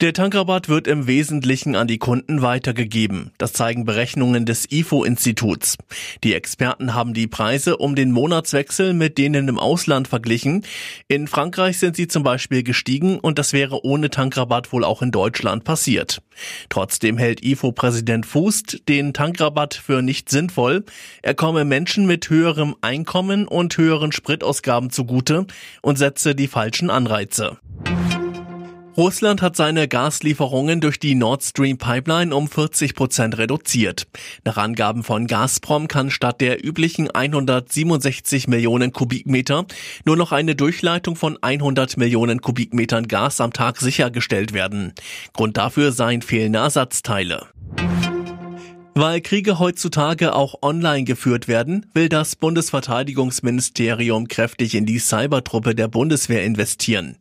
Der Tankrabatt wird im Wesentlichen an die Kunden weitergegeben. Das zeigen Berechnungen des IFO-Instituts. Die Experten haben die Preise um den Monatswechsel mit denen im Ausland verglichen. In Frankreich sind sie zum Beispiel gestiegen und das wäre ohne Tankrabatt wohl auch in Deutschland passiert. Trotzdem hält IFO-Präsident Fußt den Tankrabatt für nicht sinnvoll. Er komme Menschen mit höherem Einkommen und höheren Spritausgaben zugute und setze die falschen Anreize. Russland hat seine Gaslieferungen durch die Nord Stream Pipeline um 40 Prozent reduziert. Nach Angaben von Gazprom kann statt der üblichen 167 Millionen Kubikmeter nur noch eine Durchleitung von 100 Millionen Kubikmetern Gas am Tag sichergestellt werden. Grund dafür seien fehlende Ersatzteile. Weil Kriege heutzutage auch online geführt werden, will das Bundesverteidigungsministerium kräftig in die Cybertruppe der Bundeswehr investieren.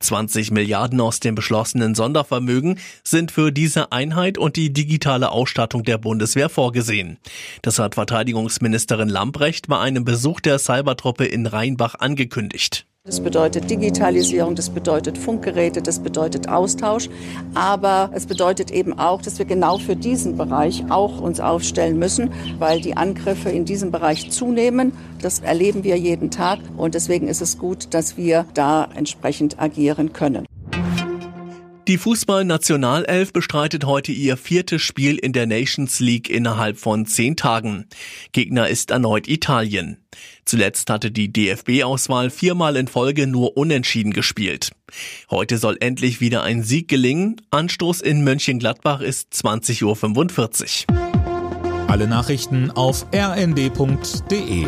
20 Milliarden aus dem beschlossenen Sondervermögen sind für diese Einheit und die digitale Ausstattung der Bundeswehr vorgesehen. Das hat Verteidigungsministerin Lamprecht bei einem Besuch der Cybertruppe in Rheinbach angekündigt. Das bedeutet Digitalisierung, das bedeutet Funkgeräte, das bedeutet Austausch. Aber es bedeutet eben auch, dass wir genau für diesen Bereich auch uns aufstellen müssen, weil die Angriffe in diesem Bereich zunehmen. Das erleben wir jeden Tag. Und deswegen ist es gut, dass wir da entsprechend agieren können. Die Fußball-Nationalelf bestreitet heute ihr viertes Spiel in der Nations League innerhalb von zehn Tagen. Gegner ist erneut Italien. Zuletzt hatte die DFB-Auswahl viermal in Folge nur unentschieden gespielt. Heute soll endlich wieder ein Sieg gelingen. Anstoß in Mönchengladbach ist 20.45 Uhr. Alle Nachrichten auf rnd.de